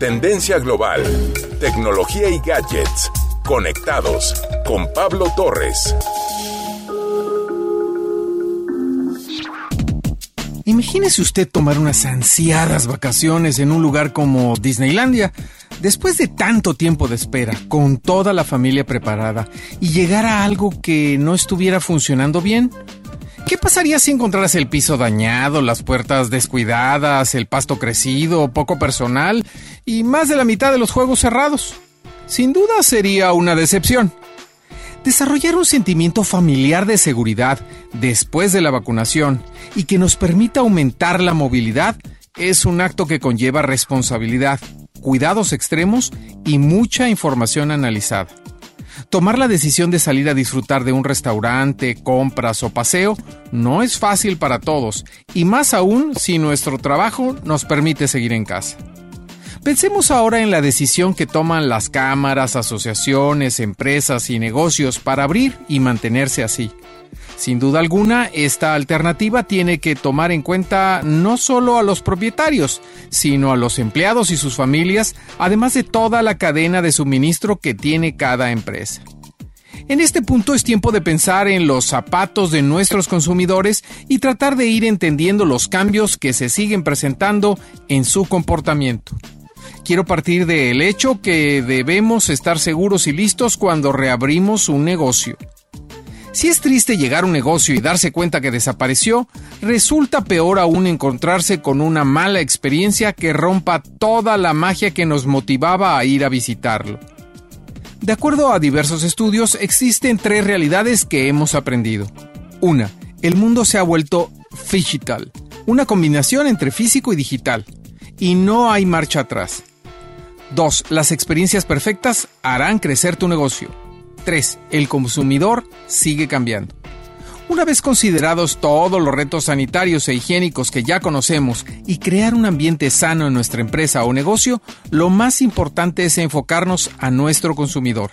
Tendencia global, tecnología y gadgets. Conectados con Pablo Torres. Imagínese usted tomar unas ansiadas vacaciones en un lugar como Disneylandia, después de tanto tiempo de espera, con toda la familia preparada, y llegar a algo que no estuviera funcionando bien. ¿Qué pasaría si encontraras el piso dañado, las puertas descuidadas, el pasto crecido, poco personal y más de la mitad de los juegos cerrados? Sin duda sería una decepción. Desarrollar un sentimiento familiar de seguridad después de la vacunación y que nos permita aumentar la movilidad es un acto que conlleva responsabilidad, cuidados extremos y mucha información analizada. Tomar la decisión de salir a disfrutar de un restaurante, compras o paseo no es fácil para todos, y más aún si nuestro trabajo nos permite seguir en casa. Pensemos ahora en la decisión que toman las cámaras, asociaciones, empresas y negocios para abrir y mantenerse así. Sin duda alguna, esta alternativa tiene que tomar en cuenta no solo a los propietarios, sino a los empleados y sus familias, además de toda la cadena de suministro que tiene cada empresa. En este punto es tiempo de pensar en los zapatos de nuestros consumidores y tratar de ir entendiendo los cambios que se siguen presentando en su comportamiento. Quiero partir del hecho que debemos estar seguros y listos cuando reabrimos un negocio. Si es triste llegar a un negocio y darse cuenta que desapareció, resulta peor aún encontrarse con una mala experiencia que rompa toda la magia que nos motivaba a ir a visitarlo. De acuerdo a diversos estudios, existen tres realidades que hemos aprendido. Una, el mundo se ha vuelto digital, una combinación entre físico y digital, y no hay marcha atrás. 2. Las experiencias perfectas harán crecer tu negocio. 3. El consumidor sigue cambiando. Una vez considerados todos los retos sanitarios e higiénicos que ya conocemos y crear un ambiente sano en nuestra empresa o negocio, lo más importante es enfocarnos a nuestro consumidor.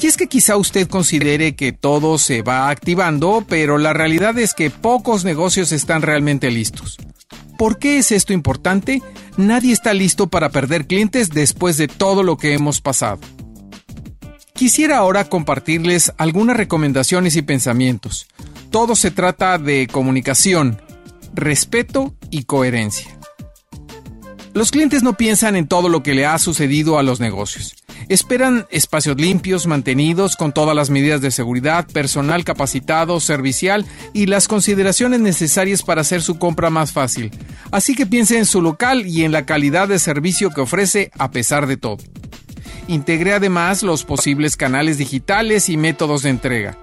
Y es que quizá usted considere que todo se va activando, pero la realidad es que pocos negocios están realmente listos. ¿Por qué es esto importante? Nadie está listo para perder clientes después de todo lo que hemos pasado. Quisiera ahora compartirles algunas recomendaciones y pensamientos. Todo se trata de comunicación, respeto y coherencia. Los clientes no piensan en todo lo que le ha sucedido a los negocios. Esperan espacios limpios, mantenidos, con todas las medidas de seguridad, personal capacitado, servicial y las consideraciones necesarias para hacer su compra más fácil. Así que piense en su local y en la calidad de servicio que ofrece a pesar de todo. Integre además los posibles canales digitales y métodos de entrega.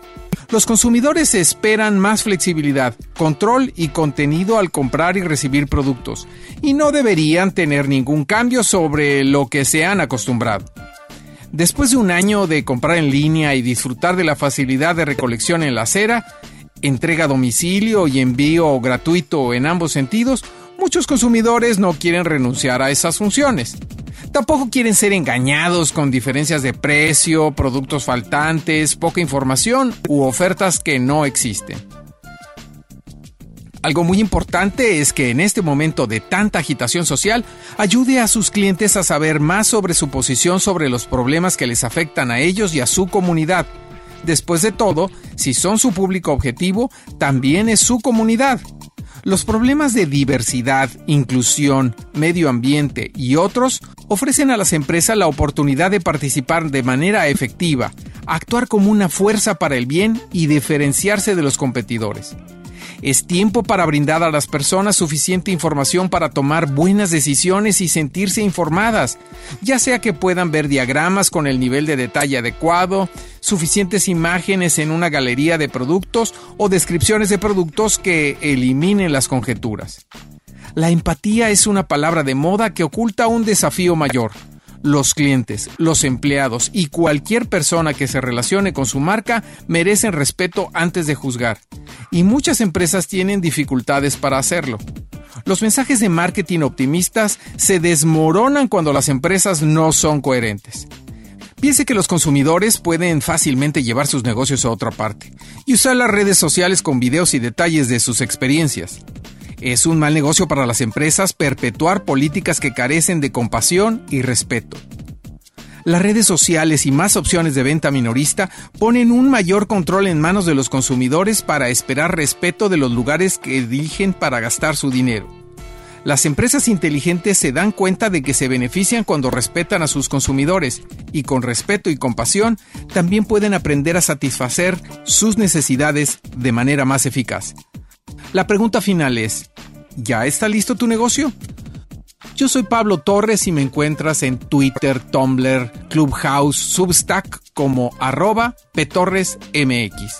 Los consumidores esperan más flexibilidad, control y contenido al comprar y recibir productos, y no deberían tener ningún cambio sobre lo que se han acostumbrado. Después de un año de comprar en línea y disfrutar de la facilidad de recolección en la acera, entrega a domicilio y envío gratuito en ambos sentidos, muchos consumidores no quieren renunciar a esas funciones. Tampoco quieren ser engañados con diferencias de precio, productos faltantes, poca información u ofertas que no existen. Algo muy importante es que en este momento de tanta agitación social ayude a sus clientes a saber más sobre su posición sobre los problemas que les afectan a ellos y a su comunidad. Después de todo, si son su público objetivo, también es su comunidad. Los problemas de diversidad, inclusión, medio ambiente y otros ofrecen a las empresas la oportunidad de participar de manera efectiva, actuar como una fuerza para el bien y diferenciarse de los competidores. Es tiempo para brindar a las personas suficiente información para tomar buenas decisiones y sentirse informadas, ya sea que puedan ver diagramas con el nivel de detalle adecuado, suficientes imágenes en una galería de productos o descripciones de productos que eliminen las conjeturas. La empatía es una palabra de moda que oculta un desafío mayor los clientes, los empleados y cualquier persona que se relacione con su marca merecen respeto antes de juzgar. Y muchas empresas tienen dificultades para hacerlo. Los mensajes de marketing optimistas se desmoronan cuando las empresas no son coherentes. Piense que los consumidores pueden fácilmente llevar sus negocios a otra parte y usar las redes sociales con videos y detalles de sus experiencias. Es un mal negocio para las empresas perpetuar políticas que carecen de compasión y respeto. Las redes sociales y más opciones de venta minorista ponen un mayor control en manos de los consumidores para esperar respeto de los lugares que eligen para gastar su dinero. Las empresas inteligentes se dan cuenta de que se benefician cuando respetan a sus consumidores y con respeto y compasión también pueden aprender a satisfacer sus necesidades de manera más eficaz. La pregunta final es, ¿ya está listo tu negocio? Yo soy Pablo Torres y me encuentras en Twitter, Tumblr, Clubhouse, Substack como arroba petorresmx.